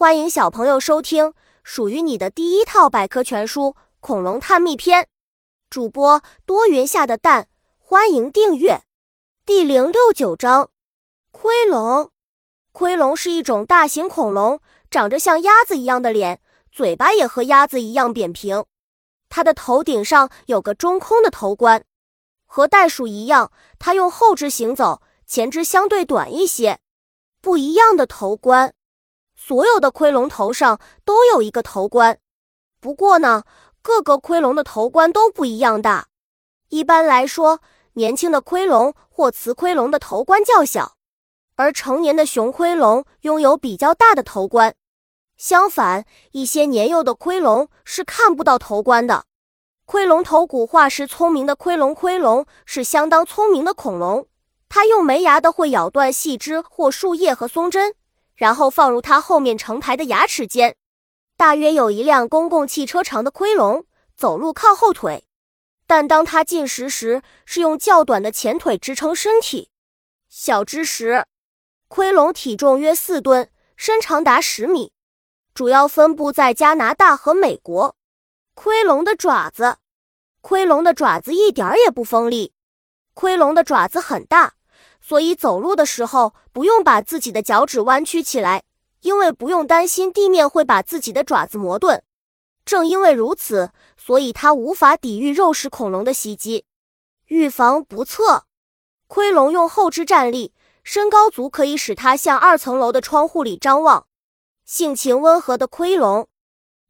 欢迎小朋友收听属于你的第一套百科全书《恐龙探秘篇》，主播多云下的蛋，欢迎订阅。第零六九章：盔龙。盔龙是一种大型恐龙，长着像鸭子一样的脸，嘴巴也和鸭子一样扁平。它的头顶上有个中空的头冠，和袋鼠一样，它用后肢行走，前肢相对短一些。不一样的头冠。所有的盔龙头上都有一个头冠，不过呢，各个盔龙的头冠都不一样大。一般来说，年轻的盔龙或雌盔龙的头冠较小，而成年的雄盔龙拥有比较大的头冠。相反，一些年幼的盔龙是看不到头冠的。盔龙头骨化石聪明的盔龙，盔龙是相当聪明的恐龙，它用没牙的会咬断细枝或树叶和松针。然后放入它后面成排的牙齿间，大约有一辆公共汽车长的盔龙，走路靠后腿。但当它进食时，是用较短的前腿支撑身体。小知识：盔龙体重约四吨，身长达十米，主要分布在加拿大和美国。盔龙的爪子，盔龙的爪子一点也不锋利，盔龙的爪子很大。所以走路的时候不用把自己的脚趾弯曲起来，因为不用担心地面会把自己的爪子磨钝。正因为如此，所以它无法抵御肉食恐龙的袭击。预防不测，盔龙用后肢站立，身高足可以使它向二层楼的窗户里张望。性情温和的盔龙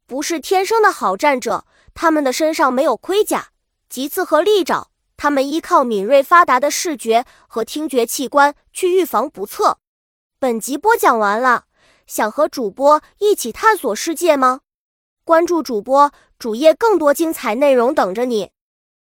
不是天生的好战者，它们的身上没有盔甲、棘刺和利爪。他们依靠敏锐发达的视觉和听觉器官去预防不测。本集播讲完了，想和主播一起探索世界吗？关注主播主页，更多精彩内容等着你。